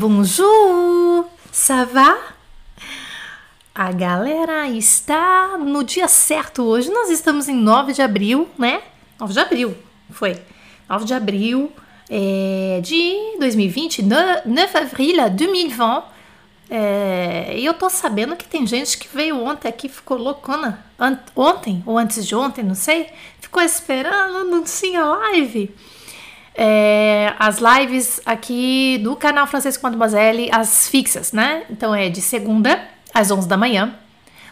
Bonjour! Ça va? A galera está no dia certo hoje. Nós estamos em 9 de abril, né? 9 de abril, foi. 9 de abril é, de 2020, 9 avril 2020. É, e eu tô sabendo que tem gente que veio ontem aqui, ficou loucona. Ontem, ou antes de ontem, não sei. Ficou esperando, não tinha live. É, as lives aqui do canal Francês com Mademoiselle, as fixas, né? Então é de segunda às 11 da manhã,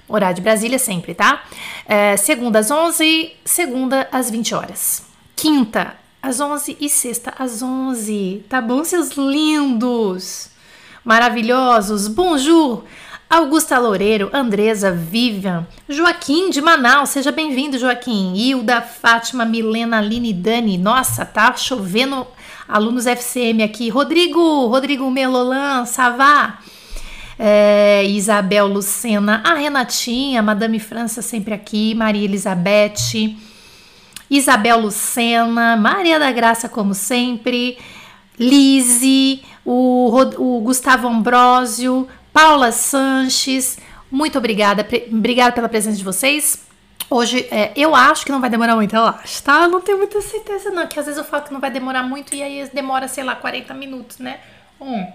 horário de Brasília sempre, tá? É, segunda às 11, segunda às 20 horas. Quinta às 11 e sexta às 11. Tá bom, seus lindos? Maravilhosos. Bonjour. Augusta Loureiro, Andresa, Vivian, Joaquim de Manaus, seja bem-vindo, Joaquim. Hilda, Fátima, Milena, Aline, Dani. Nossa, tá chovendo alunos FCM aqui. Rodrigo, Rodrigo Melolan, Savá. É, Isabel Lucena, a Renatinha, Madame França sempre aqui, Maria Elizabeth, Isabel Lucena, Maria da Graça, como sempre, Lise, o, o Gustavo Ambrosio, Paula Sanches, muito obrigada, obrigada pela presença de vocês. Hoje, é, eu acho que não vai demorar muito, eu acho, tá? Eu não tenho muita certeza, não, que às vezes eu falo que não vai demorar muito e aí demora, sei lá, 40 minutos, né? Um,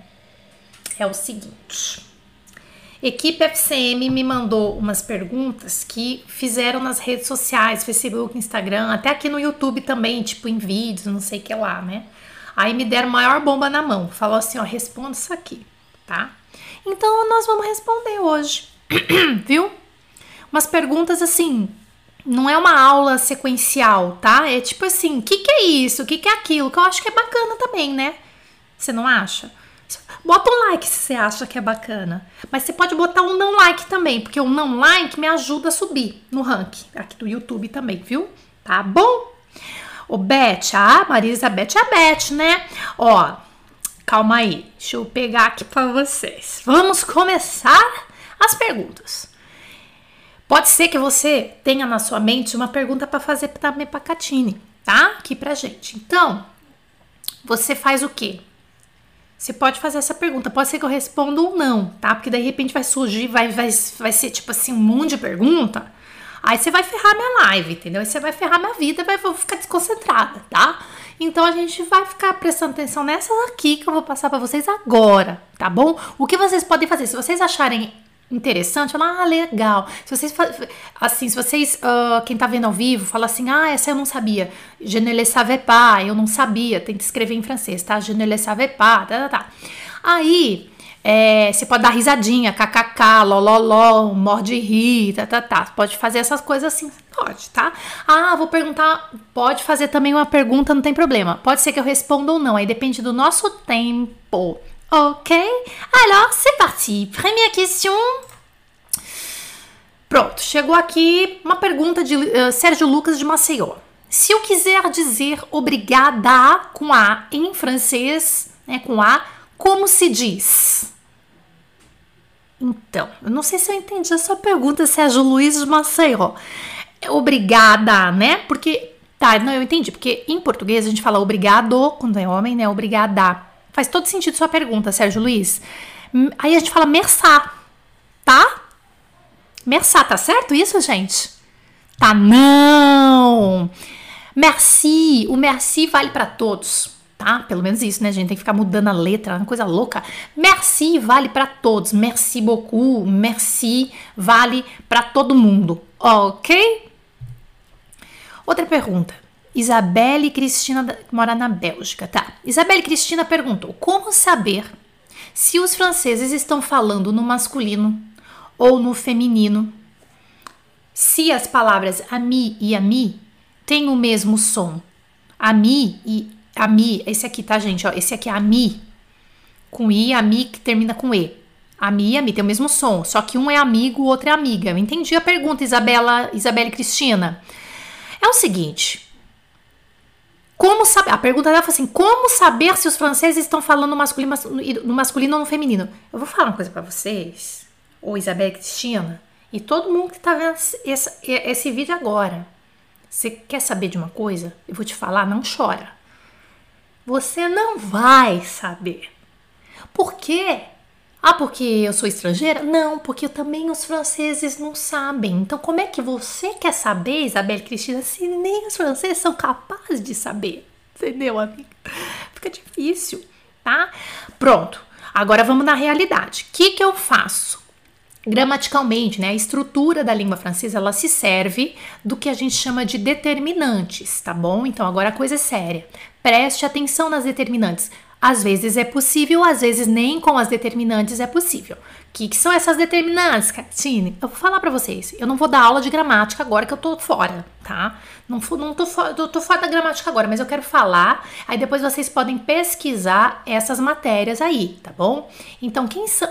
é o seguinte. Equipe FCM me mandou umas perguntas que fizeram nas redes sociais, Facebook, Instagram, até aqui no YouTube também, tipo em vídeos, não sei o que lá, né? Aí me deram maior bomba na mão. Falou assim, ó, responda isso aqui, tá? Então nós vamos responder hoje, viu? Umas perguntas assim, não é uma aula sequencial, tá? É tipo assim, o que, que é isso? O que, que é aquilo? Que eu acho que é bacana também, né? Você não acha? Bota um like se você acha que é bacana. Mas você pode botar um não like também, porque o não like me ajuda a subir no ranking aqui do YouTube também, viu? Tá bom? O Beth, a Maria Elizabeth é a Beth, né? Ó, Calma aí, deixa eu pegar aqui para vocês. Vamos começar as perguntas. Pode ser que você tenha na sua mente uma pergunta para fazer também para Catine, tá? Aqui pra gente. Então, você faz o quê? Você pode fazer essa pergunta. Pode ser que eu responda ou não, tá? Porque de repente vai surgir, vai, vai, vai ser tipo assim, um monte de pergunta. Aí você vai ferrar minha live, entendeu? Aí você vai ferrar minha vida, vai vou ficar desconcentrada, tá? Então a gente vai ficar prestando atenção nessas aqui que eu vou passar para vocês agora, tá bom? O que vocês podem fazer? Se vocês acharem interessante, falar, ah, legal. Se vocês, assim, se vocês, uh, quem tá vendo ao vivo, fala assim, ah, essa eu não sabia. Je ne le savais pas, eu não sabia. Tem que escrever em francês, tá? Je ne le savais pas, tá, tá, tá. Aí, é, você pode dar risadinha, kkk, lololó, morde rir, tá, tá, tá. Pode fazer essas coisas assim, pode, tá? Ah, vou perguntar, pode fazer também uma pergunta, não tem problema. Pode ser que eu responda ou não, aí depende do nosso tempo. Ok? Alors, c'est parti. Première question. Pronto, chegou aqui uma pergunta de uh, Sérgio Lucas de Maceió. Se eu quiser dizer obrigada com A em francês, né, com A, como se diz? Então, eu não sei se eu entendi a sua pergunta, Sérgio Luiz de Maceió. Obrigada, né? Porque, tá, não, eu entendi. Porque em português a gente fala obrigado quando é homem, né? Obrigada. Faz todo sentido sua pergunta, Sérgio Luiz. Aí a gente fala mersá, tá? Mersá, tá certo isso, gente? Tá, não! Merci, o merci vale para todos tá? Pelo menos isso, né, gente? Tem que ficar mudando a letra, uma coisa louca. Merci vale para todos. Merci beaucoup. Merci vale para todo mundo. Ok? Outra pergunta. Isabelle Cristina mora na Bélgica, tá? Isabelle Cristina perguntou: como saber se os franceses estão falando no masculino ou no feminino? Se as palavras ami e ami têm o mesmo som, ami e Ami, esse aqui, tá, gente? Ó, esse aqui é Ami. Com I, Ami que termina com E. Ami e Ami tem o mesmo som, só que um é amigo, o outro é amiga. Eu entendi a pergunta, Isabela, Isabela e Cristina. É o seguinte. Como saber? A pergunta dela foi assim: como saber se os franceses estão falando no masculino, no masculino ou no feminino? Eu vou falar uma coisa para vocês, ou Isabela e Cristina, e todo mundo que tá vendo esse, esse vídeo agora. Você quer saber de uma coisa? Eu vou te falar, não chora. Você não vai saber. Por quê? Ah, porque eu sou estrangeira? Não, porque também os franceses não sabem. Então, como é que você quer saber, Isabelle Cristina, se nem os franceses são capazes de saber? Entendeu, amiga? Fica difícil, tá? Pronto. Agora vamos na realidade. O que, que eu faço? Gramaticalmente, né, a estrutura da língua francesa ela se serve do que a gente chama de determinantes, tá bom? Então agora a coisa é séria. Preste atenção nas determinantes. Às vezes é possível, às vezes nem com as determinantes é possível. O que, que são essas determinantes, Catine? Eu vou falar para vocês. Eu não vou dar aula de gramática agora que eu tô fora, tá? Não, não tô, tô, tô fora da gramática agora, mas eu quero falar. Aí depois vocês podem pesquisar essas matérias aí, tá bom? Então, quem são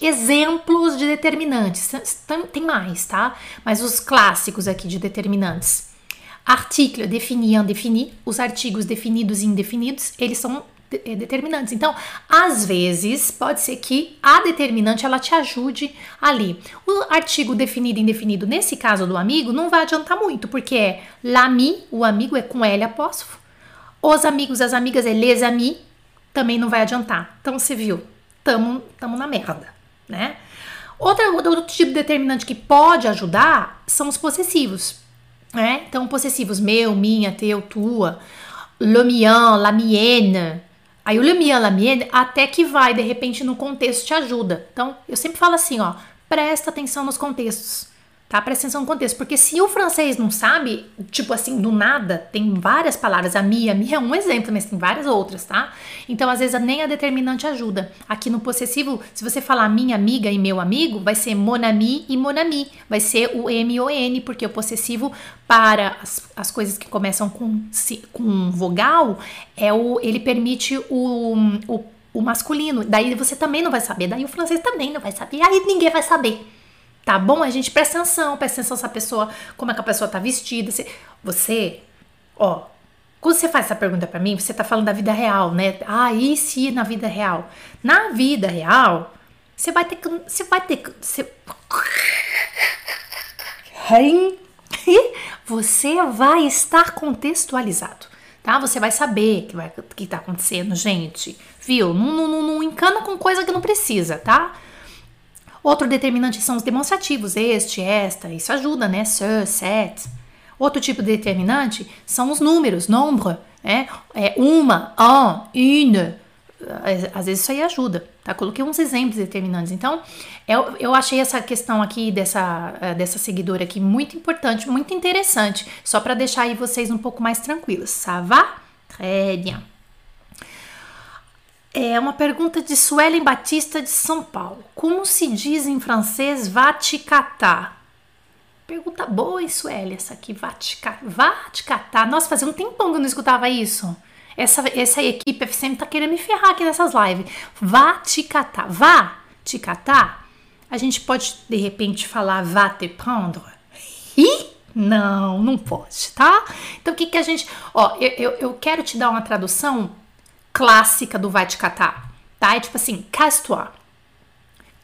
exemplos de determinantes. Tem mais, tá? Mas os clássicos aqui de determinantes. Article, definir, indefini. Os artigos definidos e indefinidos, eles são é, determinantes. Então, às vezes, pode ser que a determinante ela te ajude ali. O artigo definido e indefinido, nesse caso do amigo, não vai adiantar muito, porque é l'ami, o amigo é com L apóstrofo. Os amigos, as amigas é les amis, também não vai adiantar. Então, você viu, tamo, tamo na merda, né? Outra, outro tipo de determinante que pode ajudar são os possessivos, né? Então, possessivos meu, minha, teu, tua, le mien, la mienne, Aí o le mien, la mienne, até que vai, de repente, no contexto te ajuda. Então, eu sempre falo assim, ó, presta atenção nos contextos tá? Presta atenção no contexto, porque se o francês não sabe, tipo assim, do nada, tem várias palavras, a mi, a mi é um exemplo, mas tem várias outras, tá? Então, às vezes, nem a determinante ajuda. Aqui no possessivo, se você falar minha amiga e meu amigo, vai ser mon ami e mon ami, vai ser o M ou N, porque o possessivo para as, as coisas que começam com, com vogal, é o, ele permite o, o, o masculino, daí você também não vai saber, daí o francês também não vai saber, aí ninguém vai saber. Tá bom? A gente presta atenção, presta atenção se a pessoa, como é que a pessoa tá vestida. Se, você, ó, quando você faz essa pergunta para mim, você tá falando da vida real, né? Ah, e se na vida real? Na vida real, você vai ter que. Você vai ter que. Você, você vai estar contextualizado, tá? Você vai saber o que, que tá acontecendo, gente. Viu? Não, não, não, não encana com coisa que não precisa, tá? Outro determinante são os demonstrativos, este, esta, isso ajuda, né? Ce, set. Outro tipo de determinante são os números, nombre, né? É uma, un, une. Às vezes isso aí ajuda, tá? Coloquei uns exemplos determinantes. Então, eu, eu achei essa questão aqui dessa, eh, dessa seguidora aqui muito importante, muito interessante, só para deixar aí vocês um pouco mais tranquilos. Ça va? Très bien. É uma pergunta de Suelen Batista de São Paulo. Como se diz em francês te catar? Pergunta boa, hein, Sueli, essa aqui, vá catar. Nossa, fazia um tempão que eu não escutava isso. Essa, essa equipe FCM tá querendo me ferrar aqui nessas lives. Vá te catar. Vá te catar? A gente pode, de repente, falar vá te prendre? Ih? Não, não pode, tá? Então, o que que a gente... Ó, eu, eu, eu quero te dar uma tradução clássica do vai te catar, tá? É tipo assim, casse-toi.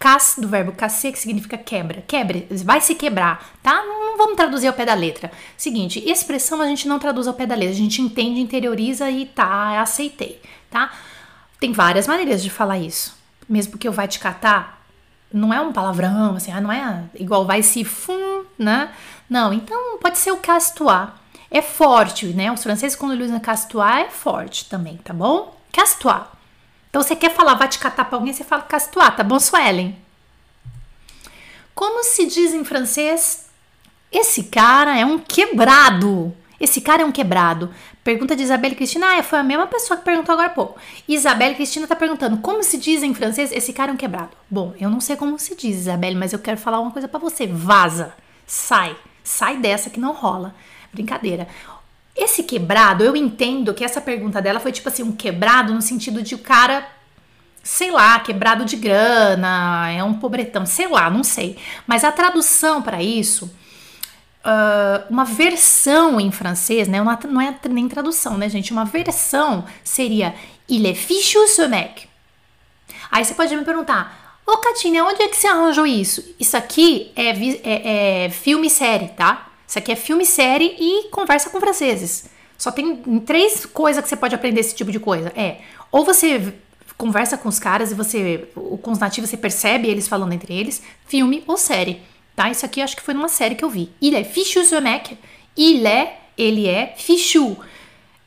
Casse do verbo casser, que significa quebra. Quebra, vai se quebrar, tá? Não vamos traduzir ao pé da letra. Seguinte, expressão a gente não traduz ao pé da letra, a gente entende, interioriza e tá, aceitei, tá? Tem várias maneiras de falar isso. Mesmo porque o vai te catar não é um palavrão, assim, ah, não é igual vai se fum, né? Não, então pode ser o casse-toi. É forte, né? Os franceses, quando eles usam casse-toi, é forte também, tá bom? Casse-toi. Então, você quer falar, vai te catar pra alguém, você fala casse-toi, tá bom, Suelen? Como se diz em francês? Esse cara é um quebrado. Esse cara é um quebrado. Pergunta de Isabelle Cristina. Ah, foi a mesma pessoa que perguntou agora há pouco. Isabelle Cristina tá perguntando como se diz em francês esse cara é um quebrado. Bom, eu não sei como se diz, Isabelle, mas eu quero falar uma coisa para você. Vaza. Sai. Sai dessa que não rola. Brincadeira. Esse quebrado, eu entendo que essa pergunta dela foi tipo assim, um quebrado no sentido de o cara, sei lá, quebrado de grana, é um pobretão, sei lá, não sei. Mas a tradução para isso, uh, uma versão em francês, né? Uma, não é nem tradução, né, gente? Uma versão seria Il est fichu ce mec. Aí você pode me perguntar, ô Catinha, onde é que você arranjou isso? Isso aqui é, é, é filme e série, tá? Isso aqui é filme, série e conversa com franceses. Só tem três coisas que você pode aprender esse tipo de coisa. É, ou você conversa com os caras e você, com os nativos, você percebe eles falando entre eles, filme ou série, tá? Isso aqui acho que foi numa série que eu vi. Il est fichu ce mec. Ele é fichu.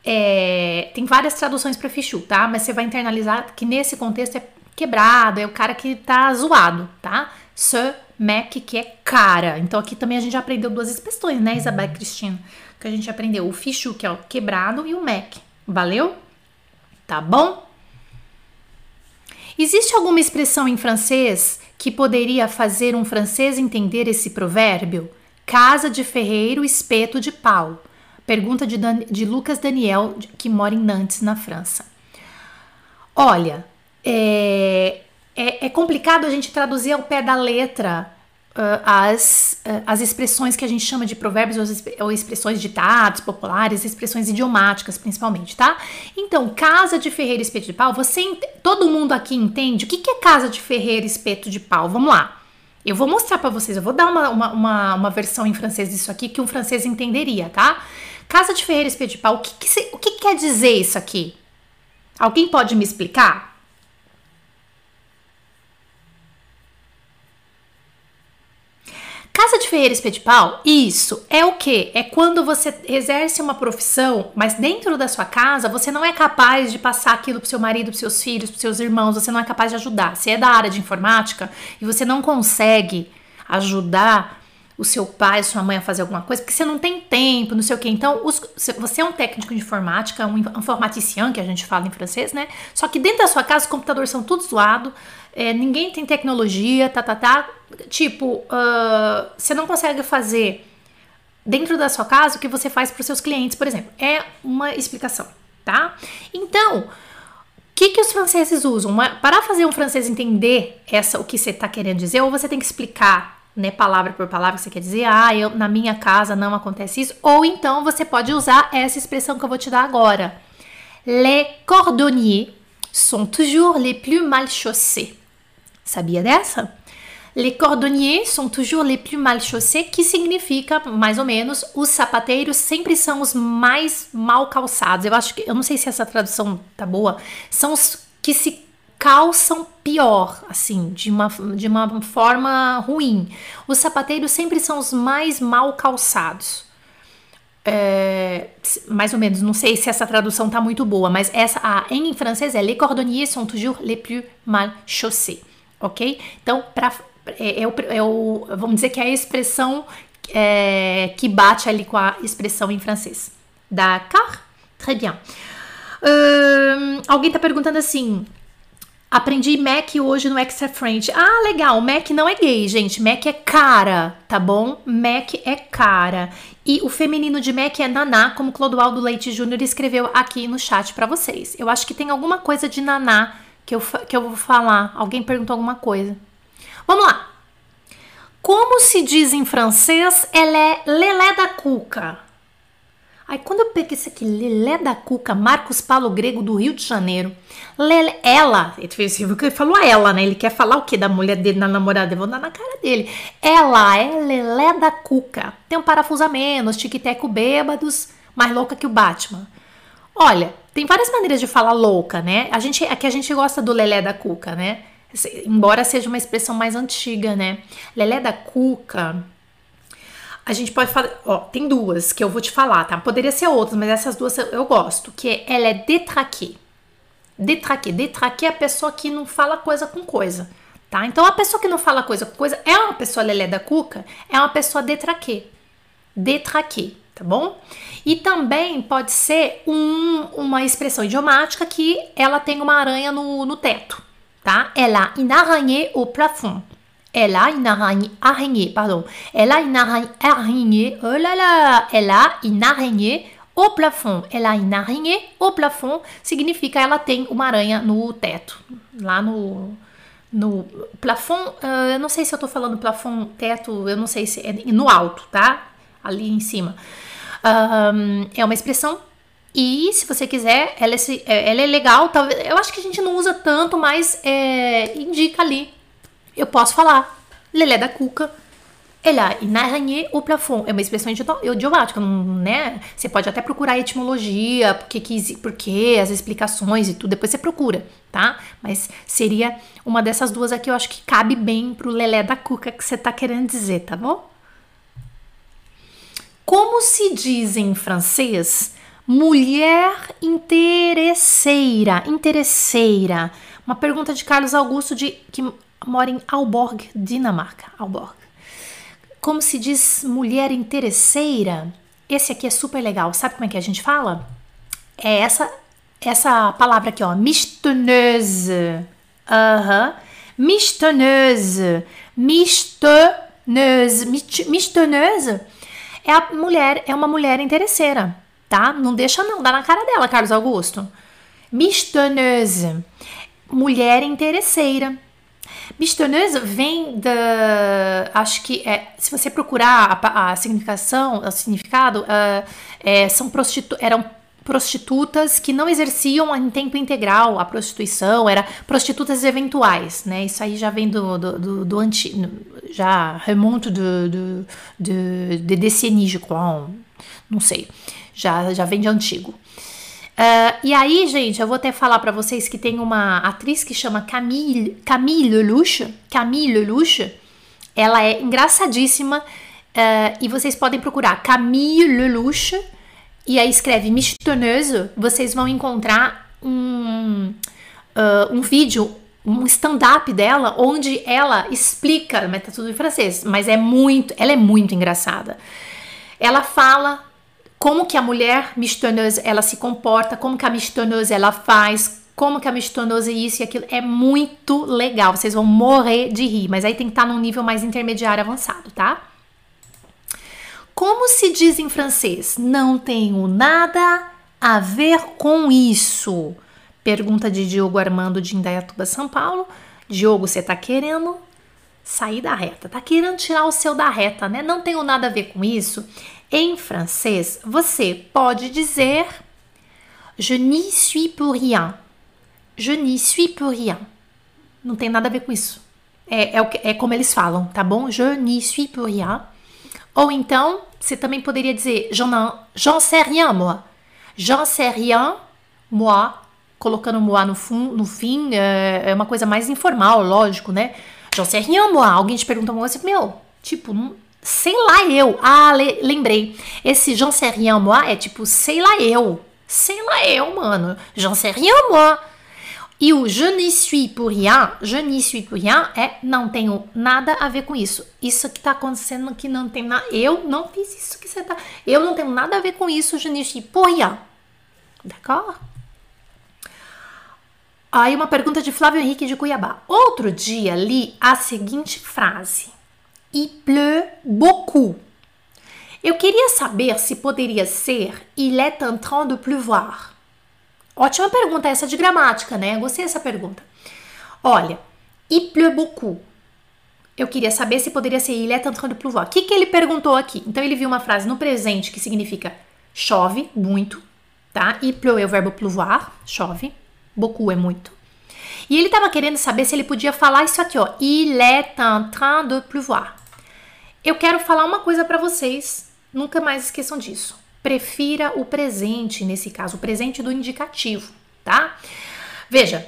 É, tem várias traduções para fichu, tá? Mas você vai internalizar que nesse contexto é quebrado, é o cara que tá zoado, tá? Ce mec que é cara. Então aqui também a gente já aprendeu duas expressões, né, Isabel Cristina? Que a gente aprendeu o fichu, que é o quebrado, e o mec. Valeu? Tá bom? Existe alguma expressão em francês que poderia fazer um francês entender esse provérbio? Casa de ferreiro, espeto de pau. Pergunta de, Dan de Lucas Daniel, que mora em Nantes, na França. Olha, é, é, é complicado a gente traduzir ao pé da letra uh, as, uh, as expressões que a gente chama de provérbios ou, ou expressões ditados populares, expressões idiomáticas principalmente, tá? Então, casa de ferreiro espeto de pau, você todo mundo aqui entende o que, que é casa de ferreiro espeto de pau? Vamos lá. Eu vou mostrar para vocês, eu vou dar uma, uma, uma, uma, versão em francês disso aqui que um francês entenderia, tá? Casa de ferreiro espeto de pau, o que, que, se, o que, que quer dizer isso aqui? Alguém pode me explicar? De pau, isso é o que? É quando você exerce uma profissão, mas dentro da sua casa você não é capaz de passar aquilo pro seu marido, pros seus filhos, pros seus irmãos, você não é capaz de ajudar. Você é da área de informática e você não consegue ajudar o seu pai, sua mãe a fazer alguma coisa, porque você não tem tempo, não sei o que. Então, os, você é um técnico de informática, um informaticien, que a gente fala em francês, né? Só que dentro da sua casa os computadores são tudo zoado, é, ninguém tem tecnologia, tá, tá, tá. Tipo, uh, você não consegue fazer dentro da sua casa o que você faz para os seus clientes, por exemplo. É uma explicação, tá? Então, o que, que os franceses usam? Para fazer um francês entender essa o que você está querendo dizer, ou você tem que explicar né, palavra por palavra você quer dizer, ah, eu, na minha casa não acontece isso, ou então você pode usar essa expressão que eu vou te dar agora. Les cordonniers sont toujours les plus mal chaussés. Sabia dessa? Les cordonniers sont toujours les plus mal chaussés, que significa mais ou menos os sapateiros sempre são os mais mal calçados. Eu acho que eu não sei se essa tradução tá boa. São os que se calçam pior, assim, de uma, de uma forma ruim. Os sapateiros sempre são os mais mal calçados. É, mais ou menos, não sei se essa tradução tá muito boa, mas essa a, em francês é Les cordonniers sont toujours les plus mal chaussés ok? Então, pra, é, é, o, é o, vamos dizer que é a expressão é, que bate ali com a expressão em francês. D'accord? Très bien. Um, alguém está perguntando assim. Aprendi Mac hoje no Extra French. Ah, legal. Mac não é gay, gente. Mac é cara, tá bom? Mac é cara. E o feminino de Mac é Naná, como Clodoaldo Leite Júnior escreveu aqui no chat para vocês. Eu acho que tem alguma coisa de Naná que eu, que eu vou falar. Alguém perguntou alguma coisa. Vamos lá. Como se diz em francês, ela é lelé da cuca. Aí quando eu peguei isso aqui, lelé da cuca, Marcos Paulo Grego do Rio de Janeiro. Lelé, ela, ele fez ele falou a ela, né? Ele quer falar o que da mulher dele na namorada? Eu vou dar na cara dele. Ela é lelé da cuca. Tem um parafuso a menos, tic-teco bêbados, mais louca que o Batman. Olha, tem várias maneiras de falar louca, né? A gente, aqui a gente gosta do lelé da cuca, né? Embora seja uma expressão mais antiga, né? Lelé da cuca. A gente pode falar, ó, tem duas que eu vou te falar, tá? Poderia ser outras, mas essas duas eu gosto, que é ela é detraqué. Detraqué, detraqué é a pessoa que não fala coisa com coisa, tá? Então a pessoa que não fala coisa com coisa é uma pessoa lelé da cuca, é uma pessoa detraqué. Detraqué tá bom? E também pode ser um, uma expressão idiomática que ela tem uma aranha no, no teto, tá? Elle a une araignée au plafond. Elle a une araignée, araignée, pardon. Elle a une araignée, oh là là, elle a une araignée au plafond. Elle a une araignée au plafond significa ela tem uma aranha no teto, lá no no plafond, uh, eu não sei se eu tô falando plafond, teto, eu não sei se é no alto, tá? Ali em cima. Um, é uma expressão e se você quiser, ela é, ela é legal. Talvez, eu acho que a gente não usa tanto, mas é, indica ali. Eu posso falar. Lelé da Cuca. Elle a une araignée au plafond. É uma expressão idiomática, né? Você pode até procurar a etimologia, porque, que, porque as explicações e tudo, depois você procura, tá? Mas seria uma dessas duas aqui, eu acho que cabe bem pro lelé da cuca que você tá querendo dizer, tá bom? Como se diz em francês mulher interesseira? Interesseira. Uma pergunta de Carlos Augusto, de, que mora em Alborg, Dinamarca. Alborg. Como se diz mulher interesseira? Esse aqui é super legal. Sabe como é que a gente fala? É essa essa palavra aqui, ó, mistoneuse. Aham. Uhum. Mistoneuse. Mistoneuse. Mistoneuse é a mulher, é uma mulher interesseira, tá? Não deixa não, dá na cara dela, Carlos Augusto. Mistoneuse. Mulher interesseira. Bistoneuse vem da. Acho que é, se você procurar a, a significação, o significado, uh, é, são prostitu eram prostitutas que não exerciam em tempo integral a prostituição, era prostitutas eventuais, né? Isso aí já vem do, do, do, do antigo, já remonta do, do, de, de je crois, não sei, já, já vem de antigo. Uh, e aí, gente, eu vou até falar para vocês que tem uma atriz que chama Camille, Camille Lelouch. Camille Lelouch. Ela é engraçadíssima uh, e vocês podem procurar Camille Lelouch e aí escreve Mistoneuse. Vocês vão encontrar um, uh, um vídeo, um stand-up dela onde ela explica, mas tá tudo em francês, mas é muito, ela é muito engraçada. Ela fala como que a mulher mistoneuse ela se comporta, como que a mistoneuse ela faz, como que a mistoneuse isso e aquilo. É muito legal, vocês vão morrer de rir, mas aí tem que estar num nível mais intermediário avançado, tá? Como se diz em francês? Não tenho nada a ver com isso. Pergunta de Diogo Armando de Indaiatuba, São Paulo. Diogo, você tá querendo sair da reta, tá querendo tirar o seu da reta, né? Não tenho nada a ver com isso. Em francês, você pode dizer Je n'y suis pour rien. Je n'y suis pour rien. Não tem nada a ver com isso. É, é, é como eles falam, tá bom? Je n'y suis pour rien. Ou então, você também poderia dizer J'en sais rien, moi. J'en sais rien, moi. Colocando moi no, fun, no fim, é, é uma coisa mais informal, lógico, né? J'en sais rien, moi. Alguém te pergunta uma coisa, meu, tipo, sei lá eu. Ah, le, lembrei. Esse j'en sais rien moi é tipo sei lá eu. Sei lá eu, mano. J'en sais rien moi. E o je n'y suis pour rien, je n'y suis pour rien é não tenho nada a ver com isso. Isso que tá acontecendo que não tem nada. Eu não fiz isso que você tá. Eu não tenho nada a ver com isso, je n'y suis pour rien. D'accord? Aí uma pergunta de Flávio Henrique de Cuiabá. Outro dia li a seguinte frase: Il pleut beaucoup. Eu queria saber se poderia ser Il est en train de pleuvoir. Ótima pergunta essa de gramática, né? Gostei dessa pergunta. Olha, il pleut beaucoup. Eu queria saber se poderia ser Il est en train de pleuvoir. O que, que ele perguntou aqui? Então ele viu uma frase no presente que significa chove muito, tá? Il pleut é o verbo pleuvoir, chove. Beaucoup é muito. E ele estava querendo saber se ele podia falar isso aqui, ó. Il est en train de pleuvoir. Eu quero falar uma coisa para vocês, nunca mais esqueçam disso. Prefira o presente, nesse caso, o presente do indicativo, tá? Veja,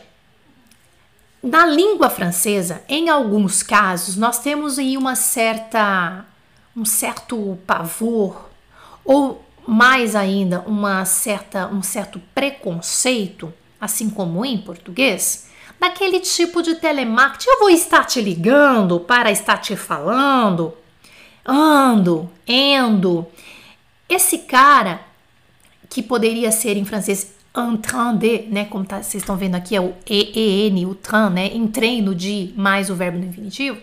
na língua francesa, em alguns casos, nós temos aí uma certa um certo pavor ou mais ainda uma certa um certo preconceito, assim como em português, daquele tipo de telemarketing. Eu vou estar te ligando para estar te falando ando, endo. Esse cara, que poderia ser em francês en train de, né, como tá, vocês estão vendo aqui, é o EEN, o train, né, em treino de mais o verbo no infinitivo.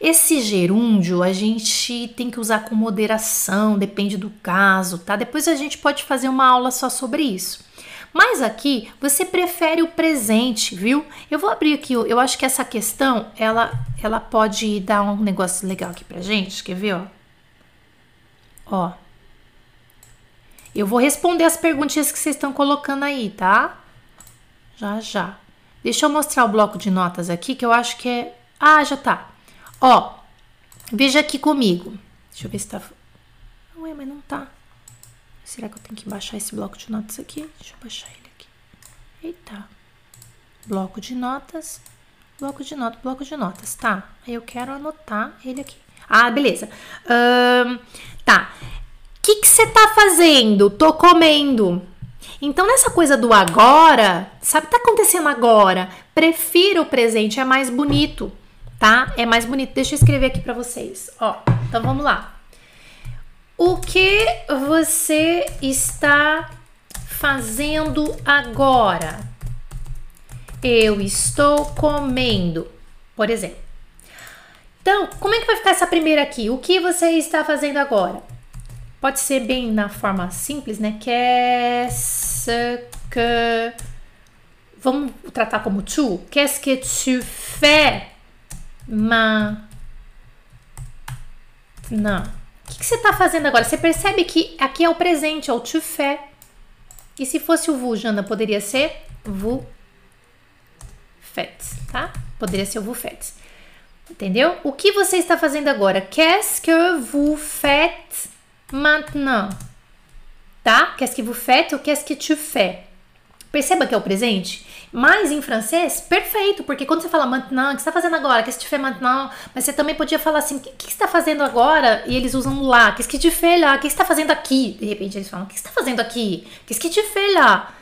Esse gerúndio a gente tem que usar com moderação, depende do caso, tá? Depois a gente pode fazer uma aula só sobre isso. Mas aqui você prefere o presente, viu? Eu vou abrir aqui, eu acho que essa questão ela, ela pode dar um negócio legal aqui pra gente. Quer ver, ó? Ó. Eu vou responder as perguntinhas que vocês estão colocando aí, tá? Já, já. Deixa eu mostrar o bloco de notas aqui que eu acho que é. Ah, já tá. Ó. Veja aqui comigo. Deixa eu ver se tá. Ué, mas não tá. Será que eu tenho que baixar esse bloco de notas aqui? Deixa eu baixar ele aqui. Eita. Bloco de notas. Bloco de notas, bloco de notas. Tá. Aí eu quero anotar ele aqui. Ah, beleza. Um, tá. O que você tá fazendo? Tô comendo. Então, nessa coisa do agora, sabe o que tá acontecendo agora? Prefiro o presente, é mais bonito, tá? É mais bonito. Deixa eu escrever aqui para vocês. Ó, então vamos lá. O que você está fazendo agora? Eu estou comendo, por exemplo. Então, como é que vai ficar essa primeira aqui? O que você está fazendo agora? Pode ser bem na forma simples, né? Qu'est-ce que. Vamos tratar como tu? Qu'est-ce que tu fais maintenant? O que, que você está fazendo agora? Você percebe que aqui é o presente, é o tu fais. E se fosse o vous, Jana, poderia ser vous faites, tá? Poderia ser o vous faites. Entendeu? O que você está fazendo agora? Qu'est-ce que vous faites maintenant. Tá? Qu'est-ce que vous faites ou qu'est-ce que tu fais? Perceba que é o presente. Mas em francês, perfeito, porque quando você fala maintenant, o que você está fazendo agora? Qu'est-ce que tu fais maintenant? Mas você também podia falar assim, o que, que você está fazendo agora? E eles usam lá. Qu'est-ce que tu fais lá? O que você está fazendo aqui? De repente eles falam, o que você está fazendo aqui? Qu'est-ce que tu fais lá?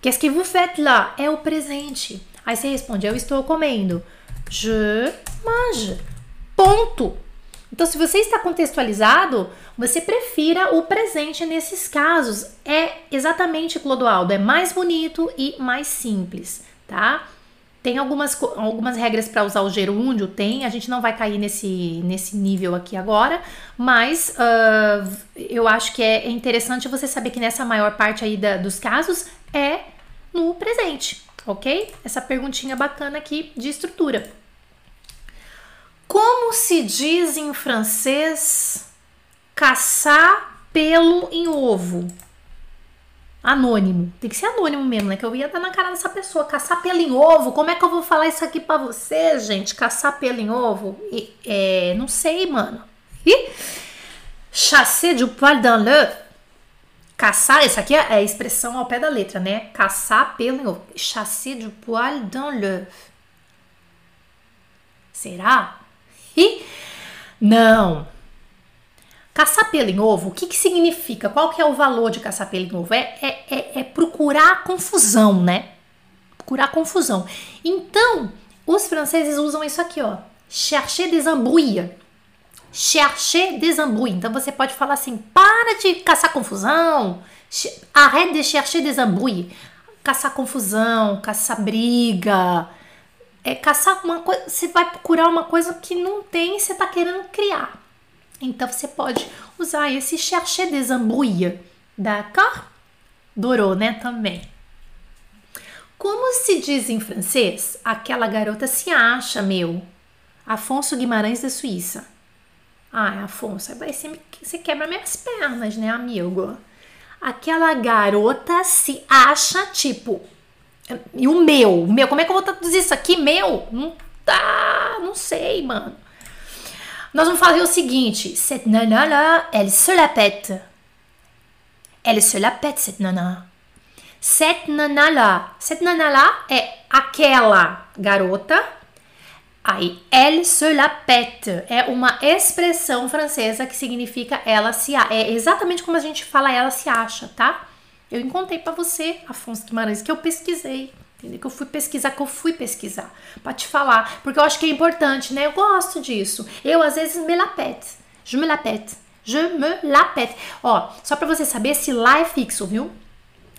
Qu'est-ce que vous faites lá? É o presente. Aí você responde, eu estou comendo. Je mange. Ponto. Então, se você está contextualizado, você prefira o presente nesses casos. É exatamente, Clodoaldo, é mais bonito e mais simples, tá? Tem algumas, algumas regras para usar o gerúndio, tem, a gente não vai cair nesse, nesse nível aqui agora, mas uh, eu acho que é interessante você saber que nessa maior parte aí da, dos casos é no presente, ok? Essa perguntinha bacana aqui de estrutura. Como se diz em francês caçar pelo em ovo? Anônimo. Tem que ser anônimo mesmo, né? Que eu ia dar na cara dessa pessoa. Caçar pelo em ovo. Como é que eu vou falar isso aqui para você, gente? Caçar pelo em ovo? E, é, não sei, mano. E chasser du poil dans l'œuf. Caçar, isso aqui é a expressão ao pé da letra, né? Caçar pelo em ovo. Chasser du poil dans l'œuf. Será? E não. Caçar pelo em ovo, o que, que significa? Qual que é o valor de caçar pelo em ovo? É, é, é, é procurar confusão, né? Procurar confusão. Então, os franceses usam isso aqui, ó. Chercher des embrouilles. Chercher des embrouilles. Então, você pode falar assim, para de caçar confusão. Arrête de chercher des embrouilles. Caçar confusão, caçar briga, é caçar uma coisa, você vai procurar uma coisa que não tem e você está querendo criar. Então você pode usar esse chercher des embrouilles, d'accord? Dorou, né, também. Como se diz em francês, aquela garota se acha, meu. Afonso Guimarães da Suíça. Ah, Afonso, você, você quebra minhas pernas, né, amigo? Aquela garota se acha, tipo, e o meu, o meu, como é que eu vou traduzir isso aqui? Meu? Não tá, não sei, mano. Nós vamos fazer o seguinte: cette nana-là, elle se la pète. Elle se la pète, cette nana. Cette nana-là. Cette nana-là é aquela garota. Aí, elle se la pète. É uma expressão francesa que significa ela se acha. É exatamente como a gente fala ela se acha, tá? Eu encontrei para você, Afonso Guimarães, que eu pesquisei. Entendeu? Que eu fui pesquisar, que eu fui pesquisar para te falar, porque eu acho que é importante, né? Eu gosto disso. Eu às vezes me lapete. Je me lapete. Je me lapete. Ó, só para você saber se lá é fixo, viu?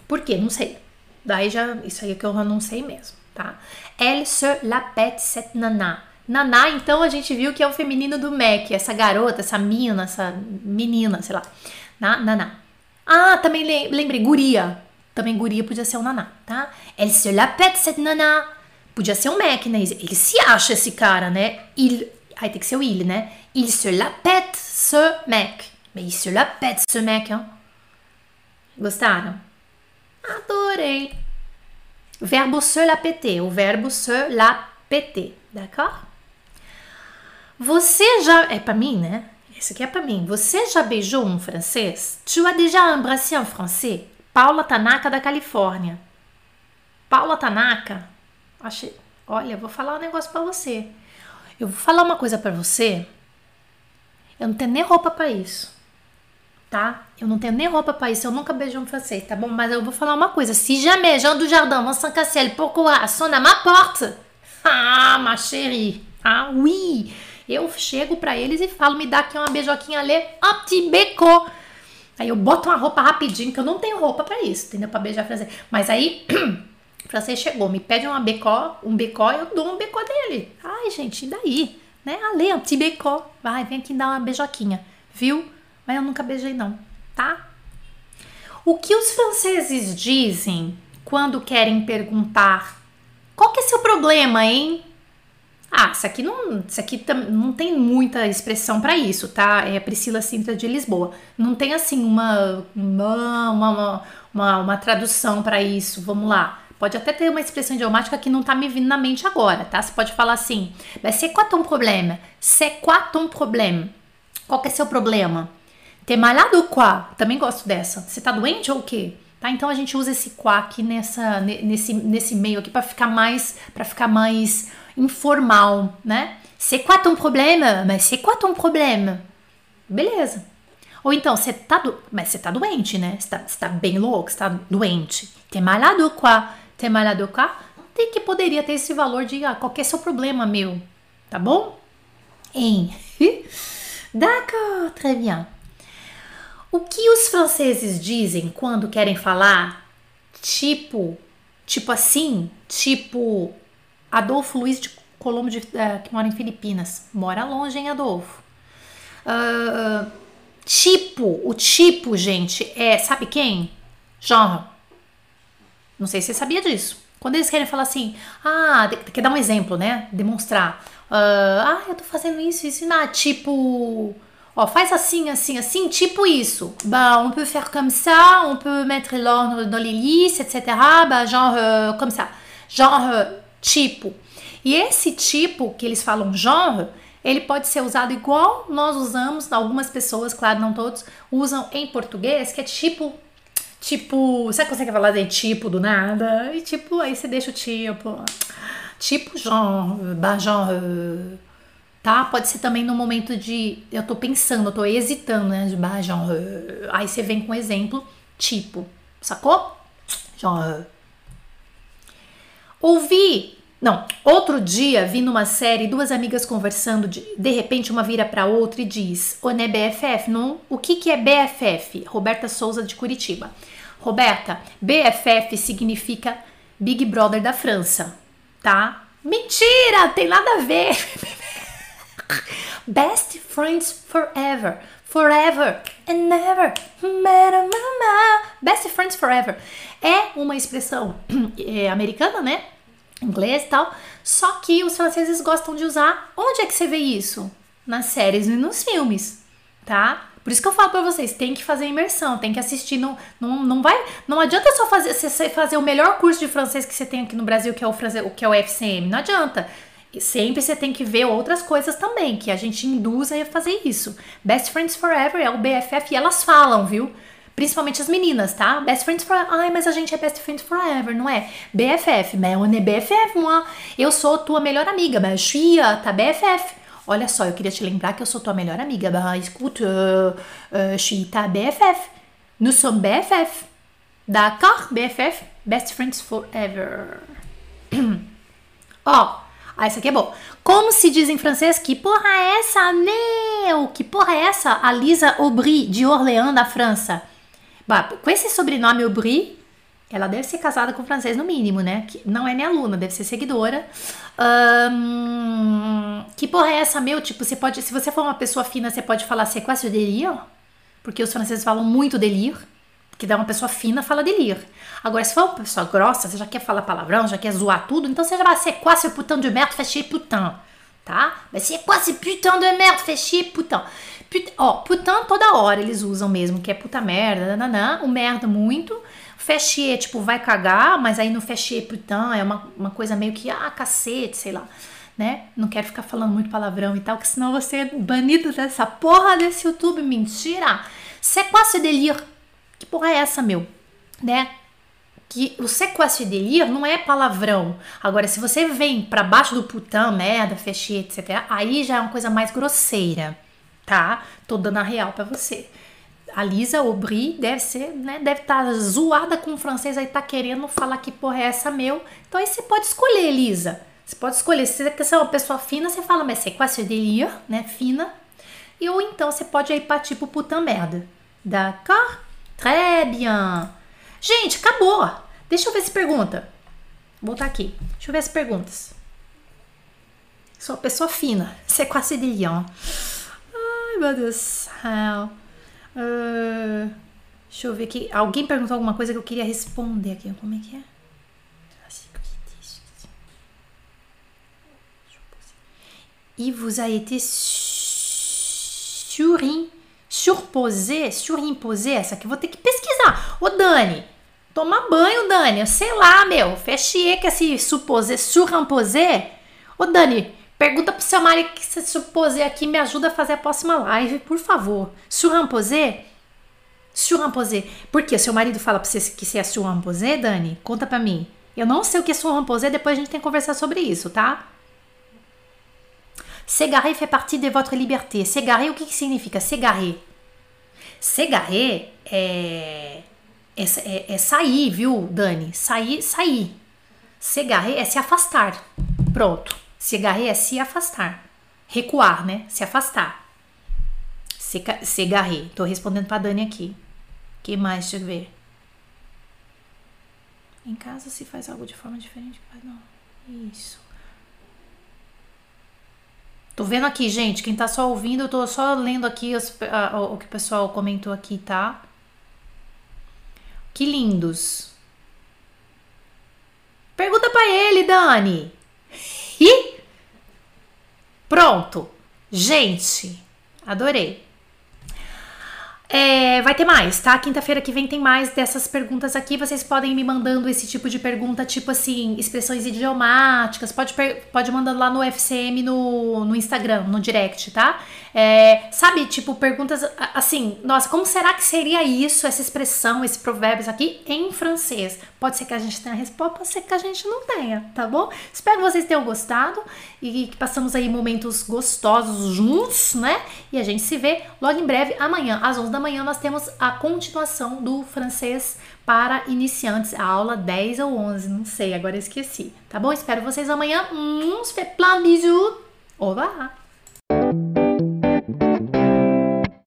Por quê? Não sei. Daí já, isso aí é que eu não sei mesmo, tá? Elle se lapete cette nana. Naná, então a gente viu que é o feminino do Mac, essa garota, essa mina, essa menina, sei lá. Na, naná. Ah, também lembrei, guria. Também guria podia ser um naná, tá? Elle se la pète cette nana. Podia ser um Mac, né? Ele se acha esse cara, né? Il, aí tem que ser o il, né? Il se la pète ce mec. Mais il se la pète ce mec, hein? Gostaram? Adorei. Verbo se la o verbo se la péter, d'accord? Você já. É pra mim, né? Aqui é pra mim. Você já beijou um francês? Tu as déjà embrassé un français? Paula Tanaka da Califórnia. Paula Tanaka. Achei. Olha, eu vou falar um negócio pra você. Eu vou falar uma coisa pra você. Eu não tenho nem roupa pra isso. Tá? Eu não tenho nem roupa pra isso. Eu nunca beijei um francês, tá bom? Mas eu vou falar uma coisa. Se jamais Jean do Jardin, Vincent Cassel, pourquoi sonne à ma porte? Ah, ma chérie. Ah, oui. Eu chego pra eles e falo, me dá aqui uma beijoquinha petit beco. Aí eu boto uma roupa rapidinho, que eu não tenho roupa pra isso, entendeu? Pra beijar francês. Mas aí, francês chegou, me pede uma becó, um becó, eu dou um becó dele. Ai, gente, e daí? Né? Ale, petit becó. Vai, vem aqui dar uma beijoquinha, viu? Mas eu nunca beijei não, tá? O que os franceses dizem quando querem perguntar qual que é seu problema, hein? Ah, isso aqui não, isso aqui não tem muita expressão para isso, tá? É Priscila Sintra de Lisboa. Não tem assim uma uma, uma, uma, uma tradução para isso. Vamos lá. Pode até ter uma expressão idiomática que não tá me vindo na mente agora, tá? Você pode falar assim: "Mas c'est quoi ton problème? C'est quoi ton problème?" Qual que é seu problema? T'es malade ou quoi? Também gosto dessa. Você tá doente ou o quê? Tá? Então a gente usa esse aqui nessa nesse nesse meio aqui para ficar mais para ficar mais informal, né? C'est quoi ton problème? Mas c'est quoi ton problème? Beleza. Ou então, você tá, do... mas você tá doente, né? Você tá, você tá bem louco, você tá doente. T'es malade ou quoi? T'es malade ou quoi? Tem que poderia ter esse valor de ah, qualquer seu problema, meu. Tá bom? Em. D'accord, très bien. O que os franceses dizem quando querem falar tipo, tipo assim, tipo Adolfo Luiz de Colombo, de, uh, que mora em Filipinas. Mora longe, hein, Adolfo? Uh, tipo, o tipo, gente, é, sabe quem? Genre. Não sei se você sabia disso. Quando eles querem falar assim, ah, quer dar um exemplo, né? Demonstrar. Uh, ah, eu tô fazendo isso, isso, não. Tipo, ó, faz assim, assim, assim, tipo isso. Bah, on peut faire comme ça, on peut mettre l'ordre dans l'hélice, etc. Bah, genre, euh, comme ça. Genre, tipo. E esse tipo que eles falam genre, ele pode ser usado igual nós usamos, algumas pessoas, claro, não todos, usam em português, que é tipo tipo, você consegue falar de tipo do nada? E tipo, aí você deixa o tipo, tipo genre, bah genre, tá? Pode ser também no momento de eu tô pensando, eu tô hesitando, né? De bah genre, aí você vem com exemplo, tipo, sacou? Genre. Ouvir não, outro dia vi numa série duas amigas conversando, de, de repente uma vira para outra e diz: "O né BFF, não? O que que é BFF?" Roberta Souza de Curitiba. Roberta, BFF significa Big Brother da França, tá? Mentira, tem nada a ver. Best friends forever. Forever and never. Best friends forever. É uma expressão é, americana, né? inglês e tal. Só que os franceses gostam de usar. Onde é que você vê isso? Nas séries e nos filmes, tá? Por isso que eu falo para vocês, tem que fazer imersão, tem que assistir, não, não, não vai, não adianta só fazer, você fazer o melhor curso de francês que você tem aqui no Brasil, que é o francês, que é o FCM, não adianta. Sempre você tem que ver outras coisas também, que a gente induz a fazer isso. Best Friends Forever é o BFF e elas falam, viu? Principalmente as meninas, tá? Best friends forever. Ai, mas a gente é best friends forever, não é? BFF. Mais on est BFF, moi. Eu sou tua melhor amiga. Mas chia, tá BFF. Olha só, eu queria te lembrar que eu sou tua melhor amiga. Escuta, uh, uh, tá BFF. Nous sommes BFF. D'accord? BFF. Best friends forever. Ó. oh, ah, essa aqui é boa. Como se diz em francês? Que porra é essa, meu? Que porra é essa? A Lisa Aubry, de Orléans, da França. Bah, com esse sobrenome Aubry, ela deve ser casada com francês no mínimo, né? Que não é minha aluna, deve ser seguidora. Um, que porra é essa, meu? Tipo, você pode, se você for uma pessoa fina, você pode falar ce délire? Porque os franceses falam muito délire. Que dá uma pessoa fina, fala délire. Agora, se for uma pessoa grossa, você já quer falar palavrão, já quer zoar tudo, então você já vai quoi ce putain de merde, fais chier putain. Tá? C'est quoi ce putain de merde, fais chier putain. Ó, putain toda hora eles usam mesmo, que é puta merda, nananã, o merda muito. Fechier, tipo, vai cagar, mas aí no fechier putain é uma, uma coisa meio que, ah, cacete, sei lá. né? Não quero ficar falando muito palavrão e tal, que senão você é banido dessa porra desse YouTube. Mentira! C'est quoi ce délire? Que porra é essa, meu? Né? que o sequestro de delírio não é palavrão. Agora, se você vem para baixo do putão, merda, fechê, etc., aí já é uma coisa mais grosseira, tá? Tô dando a real para você. A Lisa Aubry deve ser, né? Deve estar tá zoada com o francês aí, tá querendo falar que porra é essa, meu. Então aí você pode escolher, Lisa. Você pode escolher. Se você quer ser uma pessoa fina, você fala, mas sequestro de delírio, né? Fina. E ou então você pode aí partir pro puta merda. D'accord? Très bien. Gente, acabou. Deixa eu ver se pergunta. Vou botar aqui. Deixa eu ver as perguntas. Sou uma pessoa fina. Você é quase de leão. Ai, meu Deus do céu. Uh, deixa eu ver aqui. Alguém perguntou alguma coisa que eu queria responder aqui. Como é que é? E vous a été surim, surposé, surimposé, essa aqui vou ter que pesquisar. Ô Dani, Toma banho, Dani. Sei lá, meu. Fechie que esse supposé, surramposé. Ô, Dani, pergunta pro seu marido que esse supposé aqui me ajuda a fazer a próxima live, por favor. Surramposé? Surramposé. Por quê? Seu marido fala pra você que você é surramposé, Dani? Conta pra mim. Eu não sei o que é surramposé, depois a gente tem que conversar sobre isso, tá? S'égarer fait partie de votre liberté. S'égarer, o que, que significa? S'égarer. S'égarer é é, é, é sair, viu, Dani? Sair, sair. Se agarrer é se afastar. Pronto. Se agarrer é se afastar. Recuar, né? Se afastar. Se, se agarrer. Tô respondendo pra Dani aqui. que mais? Deixa eu ver. Em casa se faz algo de forma diferente. Não. Isso. Tô vendo aqui, gente. Quem tá só ouvindo, eu tô só lendo aqui os, a, o que o pessoal comentou aqui, tá? Que lindos. Pergunta para ele, Dani. E pronto. Gente, adorei. É, vai ter mais, tá? Quinta-feira que vem tem mais dessas perguntas aqui. Vocês podem me mandando esse tipo de pergunta, tipo assim, expressões idiomáticas. Pode, pode mandar lá no FCM no, no Instagram, no direct, tá? É, sabe, tipo, perguntas assim, nossa, como será que seria isso, essa expressão, esse provérbio aqui em francês? Pode ser que a gente tenha a resposta, pode ser que a gente não tenha, tá bom? Espero que vocês tenham gostado e que passamos aí momentos gostosos juntos, né? E a gente se vê logo em breve, amanhã, às 11 da manhã, nós temos a continuação do francês para iniciantes, a aula 10 ou 11, não sei, agora esqueci, tá bom? Espero vocês amanhã. Um, plein bisous. Au revoir!